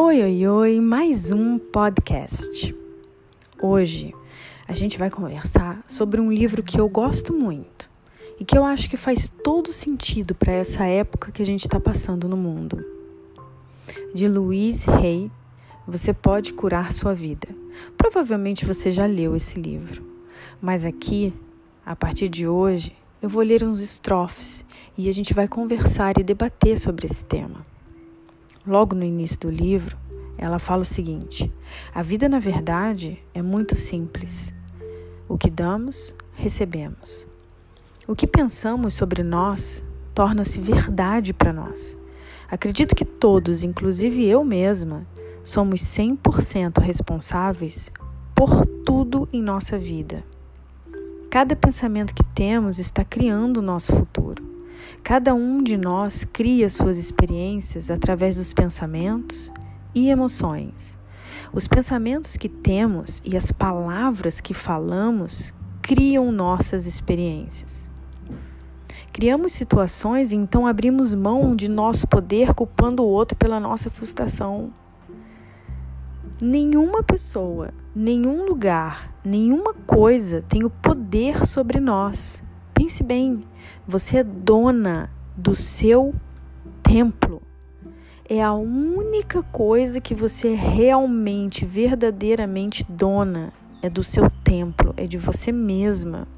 Oi, oi, oi, mais um podcast. Hoje a gente vai conversar sobre um livro que eu gosto muito e que eu acho que faz todo sentido para essa época que a gente está passando no mundo. De Louise Hay, Você Pode Curar Sua Vida. Provavelmente você já leu esse livro, mas aqui, a partir de hoje, eu vou ler uns estrofes e a gente vai conversar e debater sobre esse tema. Logo no início do livro, ela fala o seguinte: a vida, na verdade, é muito simples. O que damos, recebemos. O que pensamos sobre nós torna-se verdade para nós. Acredito que todos, inclusive eu mesma, somos 100% responsáveis por tudo em nossa vida. Cada pensamento que temos está criando o nosso futuro. Cada um de nós cria suas experiências através dos pensamentos e emoções. Os pensamentos que temos e as palavras que falamos criam nossas experiências. Criamos situações e então abrimos mão de nosso poder culpando o outro pela nossa frustração. Nenhuma pessoa, nenhum lugar, nenhuma coisa tem o poder sobre nós. Pense bem, você é dona do seu templo. É a única coisa que você é realmente, verdadeiramente dona. É do seu templo, é de você mesma.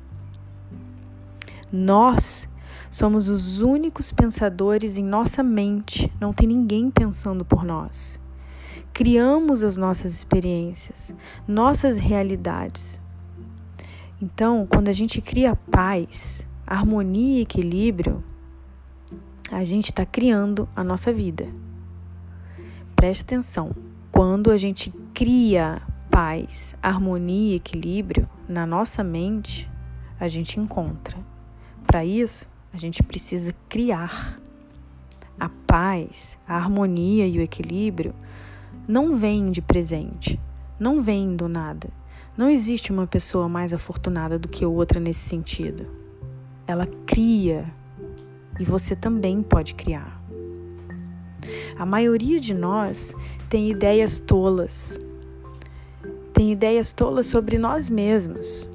Nós somos os únicos pensadores em nossa mente, não tem ninguém pensando por nós. Criamos as nossas experiências, nossas realidades. Então, quando a gente cria paz, harmonia e equilíbrio, a gente está criando a nossa vida. Preste atenção, quando a gente cria paz, harmonia e equilíbrio na nossa mente, a gente encontra. Para isso, a gente precisa criar. A paz, a harmonia e o equilíbrio não vêm de presente, não vêm do nada não existe uma pessoa mais afortunada do que outra nesse sentido. Ela cria e você também pode criar. A maioria de nós tem ideias tolas. Tem ideias tolas sobre nós mesmos.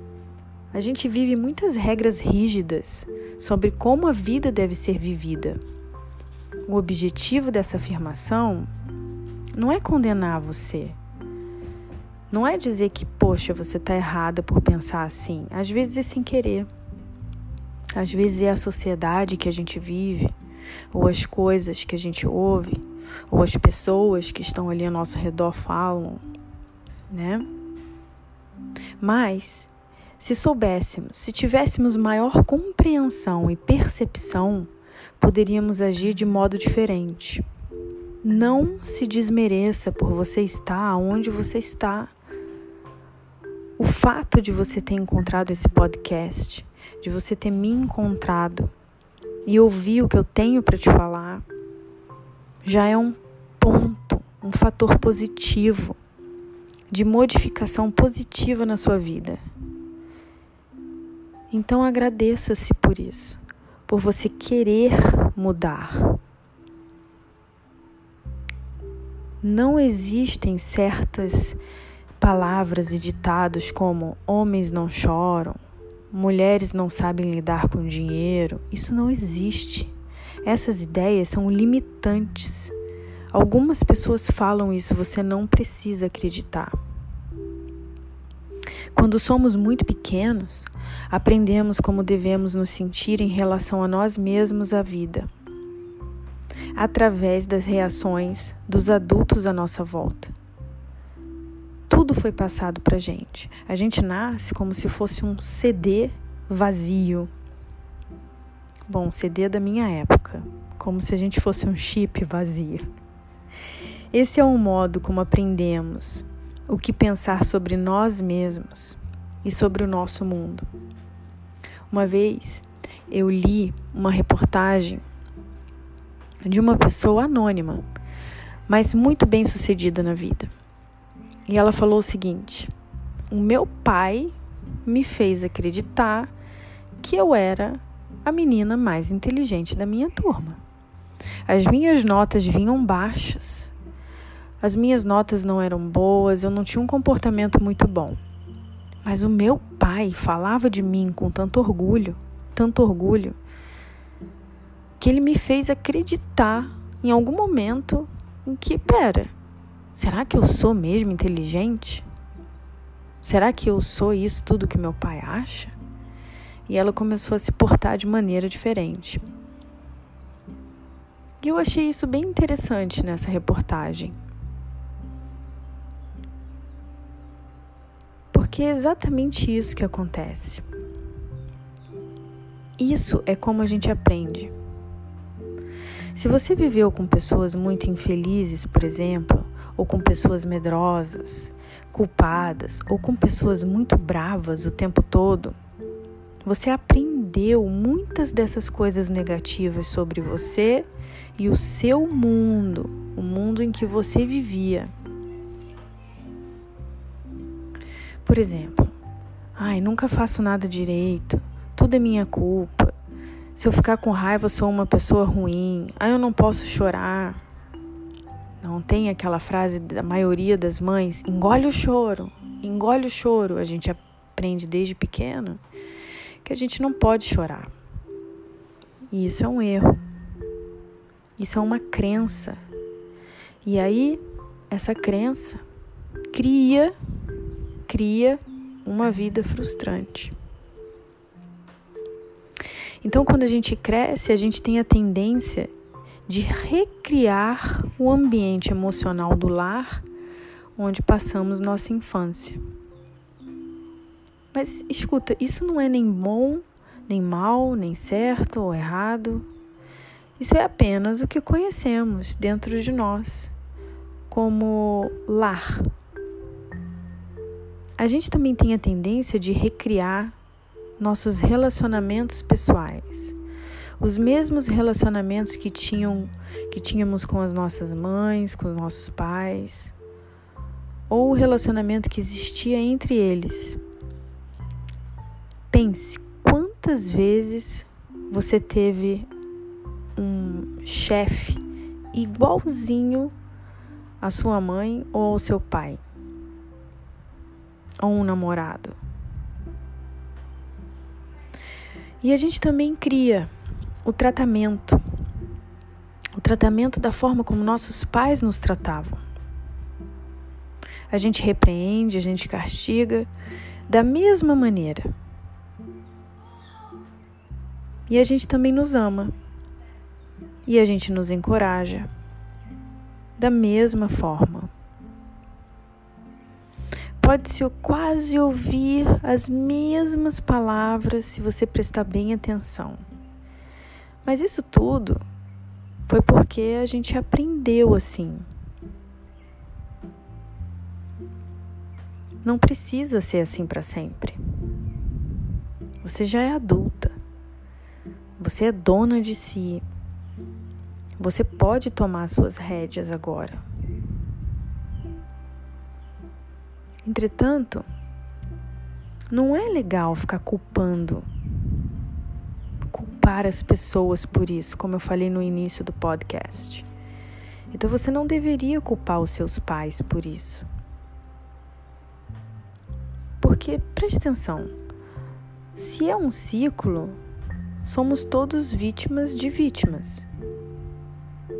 A gente vive muitas regras rígidas sobre como a vida deve ser vivida. O objetivo dessa afirmação não é condenar você, não é dizer que, poxa, você está errada por pensar assim. Às vezes é sem querer. Às vezes é a sociedade que a gente vive, ou as coisas que a gente ouve, ou as pessoas que estão ali ao nosso redor falam, né? Mas, se soubéssemos, se tivéssemos maior compreensão e percepção, poderíamos agir de modo diferente. Não se desmereça por você estar onde você está. O fato de você ter encontrado esse podcast, de você ter me encontrado e ouvir o que eu tenho para te falar, já é um ponto, um fator positivo de modificação positiva na sua vida. Então agradeça-se por isso, por você querer mudar. Não existem certas palavras e ditados como homens não choram, mulheres não sabem lidar com dinheiro, isso não existe. Essas ideias são limitantes. Algumas pessoas falam isso, você não precisa acreditar. Quando somos muito pequenos, aprendemos como devemos nos sentir em relação a nós mesmos à vida, através das reações dos adultos à nossa volta tudo foi passado para gente. A gente nasce como se fosse um CD vazio. Bom, CD da minha época, como se a gente fosse um chip vazio. Esse é o modo como aprendemos o que pensar sobre nós mesmos e sobre o nosso mundo. Uma vez eu li uma reportagem de uma pessoa anônima, mas muito bem sucedida na vida. E ela falou o seguinte: O meu pai me fez acreditar que eu era a menina mais inteligente da minha turma. As minhas notas vinham baixas. as minhas notas não eram boas, eu não tinha um comportamento muito bom. Mas o meu pai falava de mim com tanto orgulho, tanto orgulho, que ele me fez acreditar em algum momento em que, pera, será que eu sou mesmo inteligente? Será que eu sou isso tudo que meu pai acha? E ela começou a se portar de maneira diferente. E eu achei isso bem interessante nessa reportagem. Porque é exatamente isso que acontece. Isso é como a gente aprende. Se você viveu com pessoas muito infelizes, por exemplo, ou com pessoas medrosas, culpadas, ou com pessoas muito bravas o tempo todo, você aprendeu muitas dessas coisas negativas sobre você e o seu mundo, o mundo em que você vivia. Por exemplo, ai, nunca faço nada direito, tudo é minha culpa. Se eu ficar com raiva, sou uma pessoa ruim. Ai, eu não posso chorar. Não tem aquela frase da maioria das mães: engole o choro, engole o choro. A gente aprende desde pequeno que a gente não pode chorar. E isso é um erro. Isso é uma crença. E aí, essa crença cria cria uma vida frustrante. Então, quando a gente cresce, a gente tem a tendência de recriar o ambiente emocional do lar onde passamos nossa infância. Mas escuta, isso não é nem bom, nem mal, nem certo ou errado. Isso é apenas o que conhecemos dentro de nós como lar. A gente também tem a tendência de recriar nossos relacionamentos pessoais. Os mesmos relacionamentos que, tinham, que tínhamos com as nossas mães, com os nossos pais, ou o relacionamento que existia entre eles. Pense quantas vezes você teve um chefe igualzinho à sua mãe ou ao seu pai ou um namorado. E a gente também cria o tratamento, o tratamento da forma como nossos pais nos tratavam. A gente repreende, a gente castiga da mesma maneira. E a gente também nos ama. E a gente nos encoraja da mesma forma pode-se quase ouvir as mesmas palavras se você prestar bem atenção. Mas isso tudo foi porque a gente aprendeu assim. Não precisa ser assim para sempre. Você já é adulta. Você é dona de si. Você pode tomar suas rédeas agora. Entretanto, não é legal ficar culpando, culpar as pessoas por isso, como eu falei no início do podcast. Então você não deveria culpar os seus pais por isso. Porque, preste atenção, se é um ciclo, somos todos vítimas de vítimas.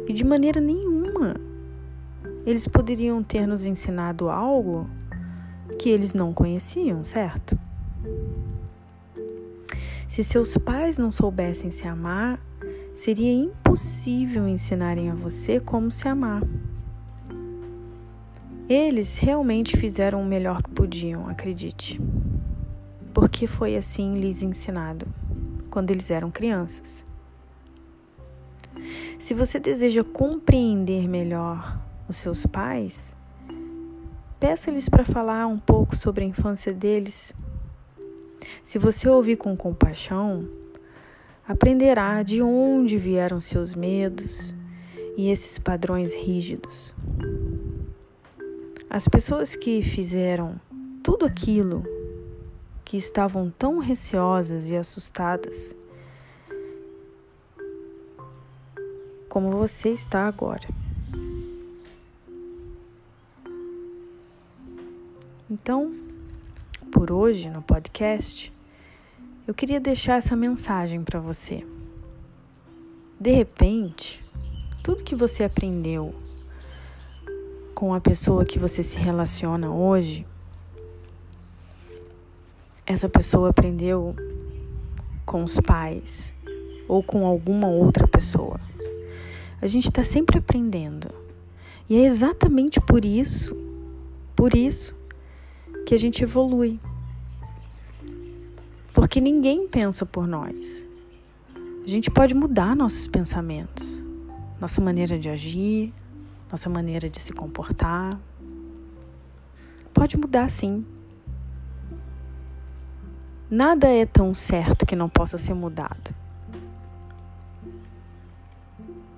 E de maneira nenhuma eles poderiam ter nos ensinado algo que eles não conheciam, certo? Se seus pais não soubessem se amar, seria impossível ensinarem a você como se amar. Eles realmente fizeram o melhor que podiam, acredite. Porque foi assim lhes ensinado quando eles eram crianças. Se você deseja compreender melhor os seus pais, Peça-lhes para falar um pouco sobre a infância deles. Se você ouvir com compaixão, aprenderá de onde vieram seus medos e esses padrões rígidos. As pessoas que fizeram tudo aquilo que estavam tão receosas e assustadas como você está agora. Então, por hoje no podcast, eu queria deixar essa mensagem para você. De repente, tudo que você aprendeu com a pessoa que você se relaciona hoje, essa pessoa aprendeu com os pais ou com alguma outra pessoa. A gente está sempre aprendendo. E é exatamente por isso, por isso, que a gente evolui. Porque ninguém pensa por nós. A gente pode mudar nossos pensamentos, nossa maneira de agir, nossa maneira de se comportar. Pode mudar sim. Nada é tão certo que não possa ser mudado.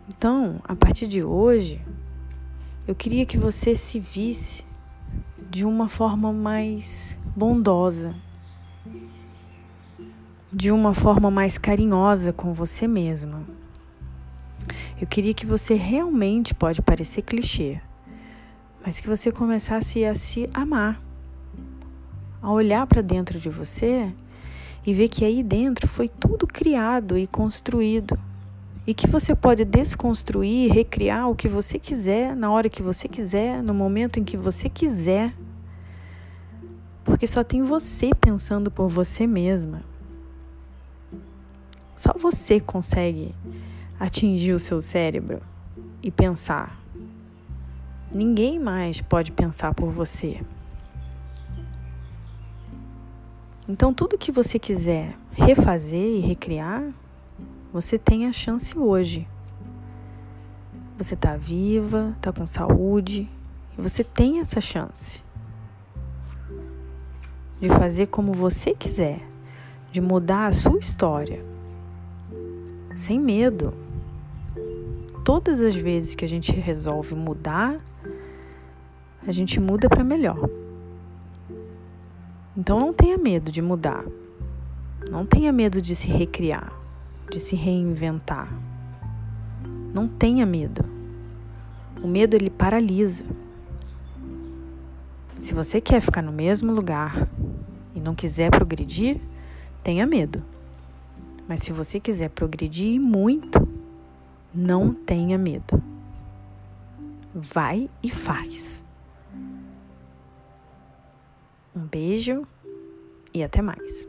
Então, a partir de hoje, eu queria que você se visse de uma forma mais bondosa, de uma forma mais carinhosa com você mesma. Eu queria que você realmente pode parecer clichê, mas que você começasse a se amar a olhar para dentro de você e ver que aí dentro foi tudo criado e construído. E que você pode desconstruir, recriar o que você quiser, na hora que você quiser, no momento em que você quiser. Porque só tem você pensando por você mesma. Só você consegue atingir o seu cérebro e pensar. Ninguém mais pode pensar por você. Então, tudo que você quiser refazer e recriar, você tem a chance hoje. Você está viva, está com saúde, você tem essa chance de fazer como você quiser, de mudar a sua história, sem medo. Todas as vezes que a gente resolve mudar, a gente muda para melhor. Então não tenha medo de mudar. Não tenha medo de se recriar, de se reinventar. Não tenha medo. O medo ele paralisa. Se você quer ficar no mesmo lugar e não quiser progredir, tenha medo. Mas se você quiser progredir muito, não tenha medo. Vai e faz. Um beijo e até mais.